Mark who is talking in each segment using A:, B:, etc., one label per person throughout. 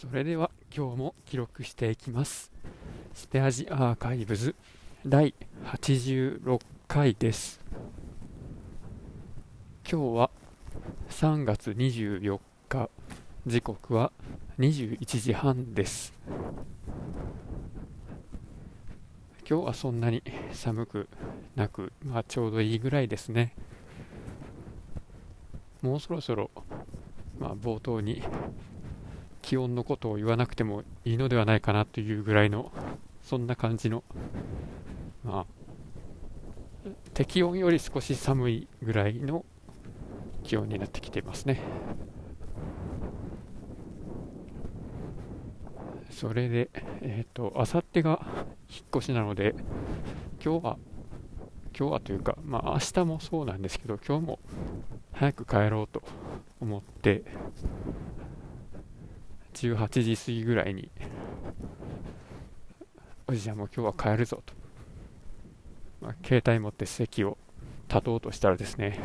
A: それでは今日も記録していきます。スペアジアーカイブズ第86回です。今日は3月24日。時刻は21時半です。今日はそんなに寒くなく、まあ、ちょうどいいぐらいですね。もうそろそろ、まあ、冒頭に気温のことを言わなくてもいいのではないかなというぐらいのそんな感じのまあ適温より少し寒いぐらいの気温になってきていますね。それでえっ、ー、とあさってが引っ越しなので今日は今日はというかまあ明日もそうなんですけど今日も早く帰ろうと思って18時過ぎぐらいにおじちゃんも今日は帰るぞと、まあ、携帯持って席を立とうとしたらですね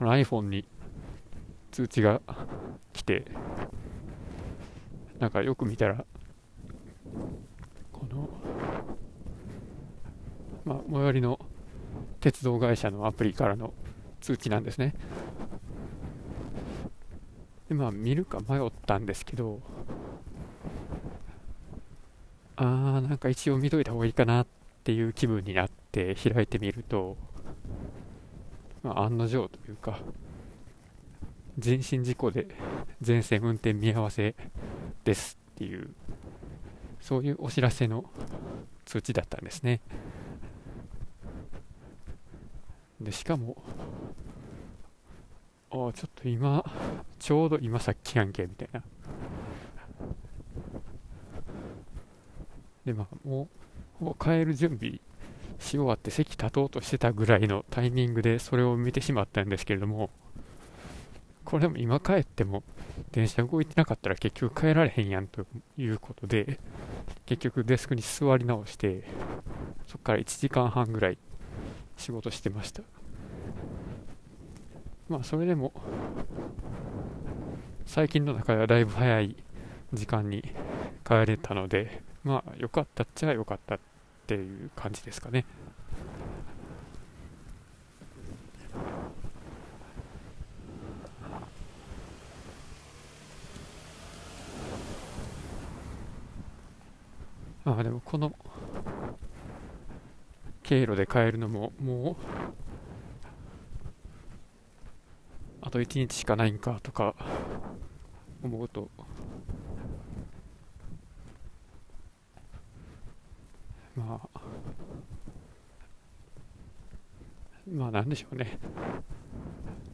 A: iPhone に通知が来てなんかよく見たらこのまあ最寄りの鉄道会社のアプリからの通知なんですね。でまあ見るか迷ったんですけどあーなんか一応見といた方がいいかなっていう気分になって開いてみると、まあ、案の定というか人身事故で全線運転見合わせですっていうそういうお知らせの通知だったんですね。でしかもあちょっと今ちょうど今さっきやんけみたいな。でまあもうもう帰る準備し終わって席立とうとしてたぐらいのタイミングでそれを見てしまったんですけれどもこれでも今帰っても電車動いてなかったら結局帰られへんやんということで結局デスクに座り直してそこから1時間半ぐらい仕事してました。まあそれでも最近の中ではだいぶ早い時間に帰れたのでまあ良かったっちゃ良かったっていう感じですかね。ああでもこの経路で帰るのももうあと1日しかないんかとか思うと。まあ。まあなんでしょうね。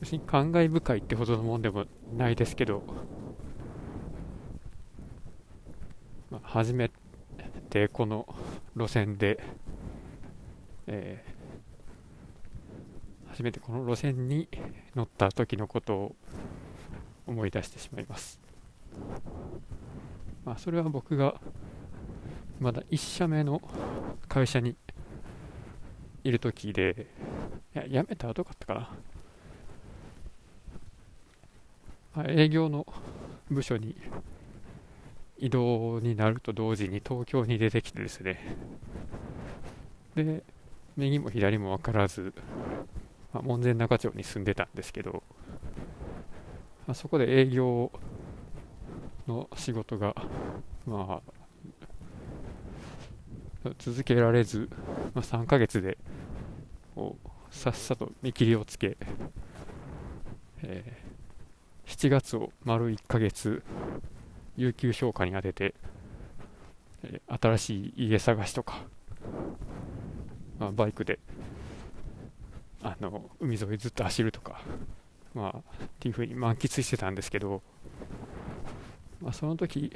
A: 別に感慨深いってほどのもんでもないですけど、まあ、初めてこの路線で、え初めてこの路線に乗った時のことを思い出してしまいます。まあ、それは僕がまだ1社目の会社にいる時で、いや、辞めた後かったかな。まあ、営業の部署に移動になると同時に東京に出てきてですね、で、右も左も分からず、まあ、門前仲町に住んでたんですけど、まあ、そこで営業の仕事が、まあ、続けられず、まあ、3ヶ月でさっさと見切りをつけ、えー、7月を丸1ヶ月有給消化に当てて、えー、新しい家探しとか、まあ、バイクであの海沿いずっと走るとか、まあ、っていう風に満喫してたんですけど、まあ、その時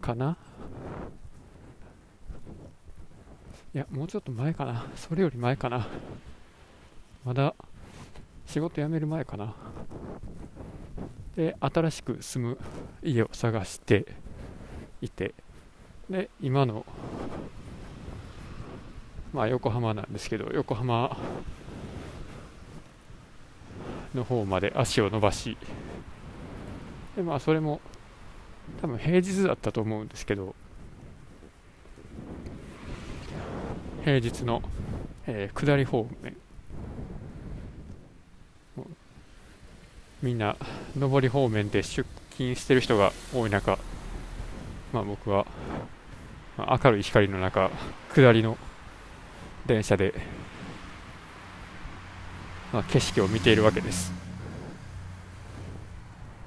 A: かな？いやもうちょっと前かな。それより前かな。まだ仕事辞める前かな。で新しく住む家を探していてで今のまあ、横浜なんですけど横浜の方まで足を伸ばしでまあそれも多分平日だったと思うんですけど平日の、えー、下り方面みんな上り方面で出勤してる人が多い中、まあ、僕は、まあ、明るい光の中下りの電車で、まあ、景色を見ているわけです。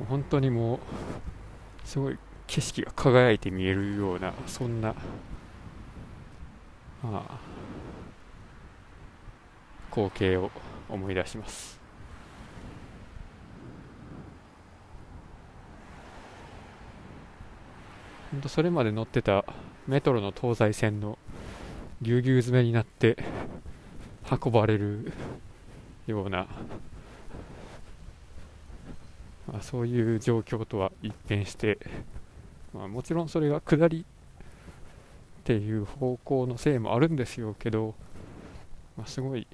A: 本当にもうすごい景色が輝いて見えるようなそんな、まあ、光景を思い出します。本当それまで乗ってたメトロの東西線のぎゅうぎゅう詰めになって運ばれるような、まあ、そういう状況とは一変して、まあ、もちろんそれが下りっていう方向のせいもあるんですよけど、まあ、すごい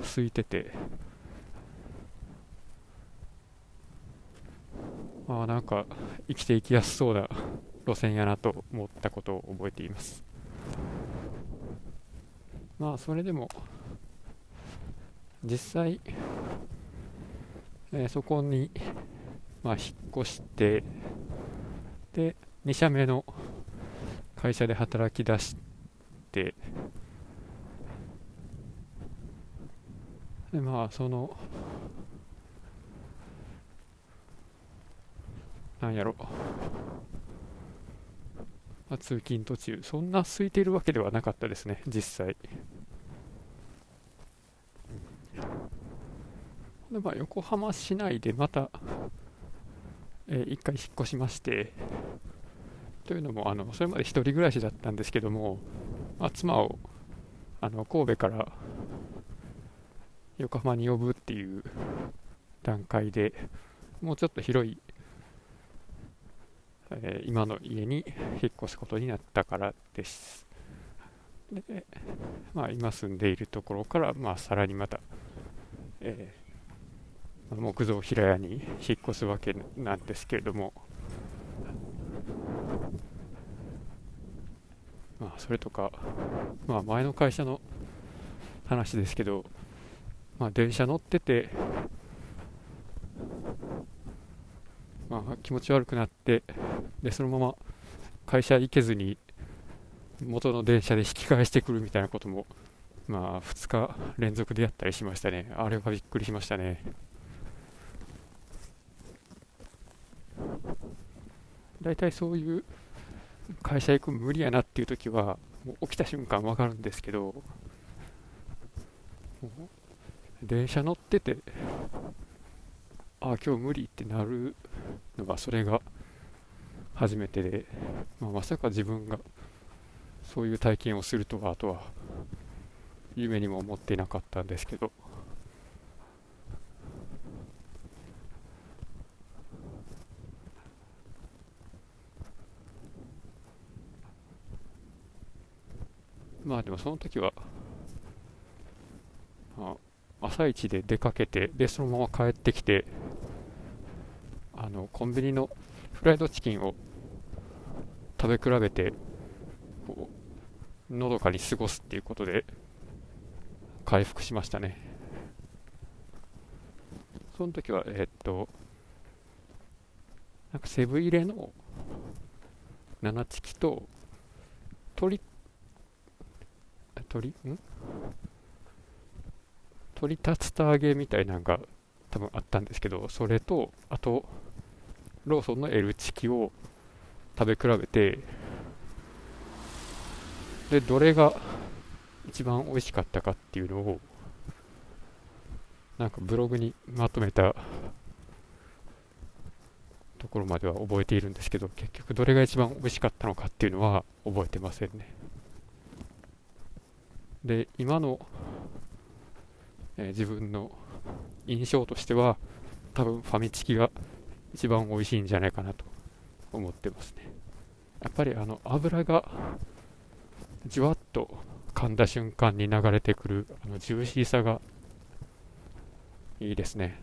A: 空いててまあなんか生きていきやすそうな路線やなと思ったことを覚えています。まあそれでも実際、えー、そこに、まあ、引っ越してで2社目の会社で働き出してでまあそのなんやろ。まあ、通勤途中。そんな空いているわけではなかったですね実際。でまあ横浜市内でまた、えー、1回引っ越しましてというのもあのそれまで1人暮らしだったんですけども、まあ、妻をあの神戸から横浜に呼ぶっていう段階でもうちょっと広いえー、今の家に引っ越すことになったからです。で、まあ、今住んでいるところから、まあ、さらにまた、えー、木造平屋に引っ越すわけなんですけれども、まあ、それとか、まあ、前の会社の話ですけど、まあ、電車乗ってて、まあ、気持ち悪くなってでそのまま会社行けずに元の電車で引き返してくるみたいなこともまあ2日連続でやったりしましたね。あれはびっくりしましたね。大体そういう会社行く無理やなっていう時はもう起きた瞬間分かるんですけど電車乗っててああ今日無理ってなるのがそれが初めてで、まあ、まさか自分がそういう体験をするとはとは夢にも思っていなかったんですけど。まあでもその時は、まあ、朝一で出かけてでそのまま帰ってきてあのコンビニのフライドチキンを食べ比べてこうのどかに過ごすっていうことで回復しましたね。その時はえー、っとなんかセブン入れの七チキと鳥鳥？ん？鳥竜田揚げみたいなのが多分あったんですけどそれとあとローソンの L チキを食べ比べてでどれが一番美味しかったかっていうのをなんかブログにまとめたところまでは覚えているんですけど結局どれが一番美味しかったのかっていうのは覚えてませんね。で今の、えー、自分の印象としては多分ファミチキが一番美味しいんじゃないかなと思ってますねやっぱりあの油がじわっと噛んだ瞬間に流れてくるあのジューシーさがいいですね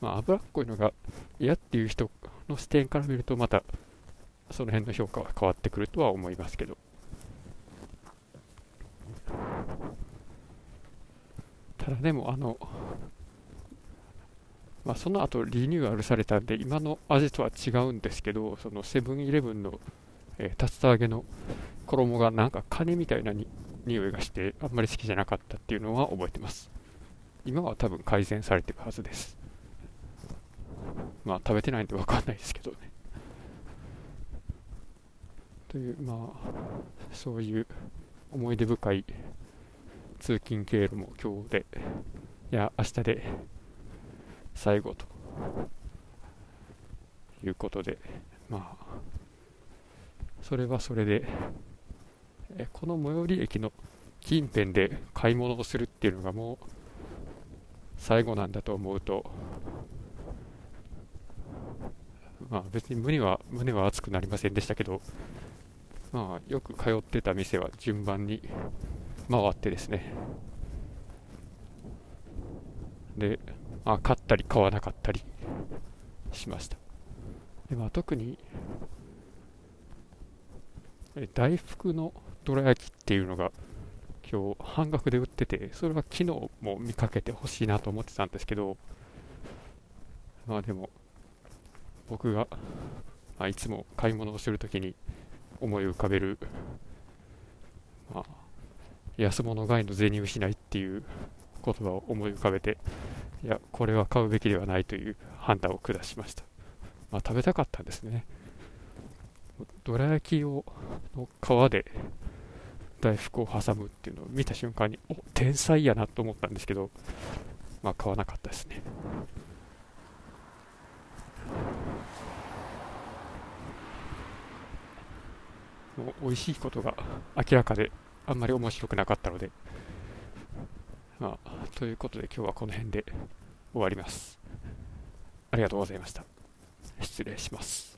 A: まあ、脂っこいのが嫌っていう人の視点から見ると、またその辺の評価は変わってくるとは思いますけど。ただでも、あの、まあ、その後リニューアルされたんで、今の味とは違うんですけど、そのセブンイレブンの、え、竜田揚げの衣がなんかカニみたいなに匂いがして、あんまり好きじゃなかったっていうのは覚えてます。今は多分改善されてるはずです。まあ食べてないんで分かんないですけどね。という、まあ、そういう思い出深い通勤経路も今日で、いや、明日で最後ということで、まあ、それはそれで、えこの最寄り駅の近辺で買い物をするっていうのがもう最後なんだと思うと、まあ別に胸は胸は熱くなりませんでしたけど、まあよく通ってた店は順番に回ってですね、で、まあ、買ったり買わなかったりしました。でまあ、特に大福のどら焼きっていうのが今日半額で売ってて、それは昨日も見かけてほしいなと思ってたんですけど、まあでも、僕が、まあ、いつも買い物をするときに思い浮かべる、まあ、安物買いの銭失いっていう言葉を思い浮かべて、いや、これは買うべきではないという判断を下しました。まあ、食べたかったんですね。どら焼きをの皮で大福を挟むっていうのを見た瞬間に、お天才やなと思ったんですけど、まあ、買わなかったですね。もう美味しいことが明らかであんまり面白くなかったので、まあ、ということで今日はこの辺で終わります。ありがとうございました。失礼します。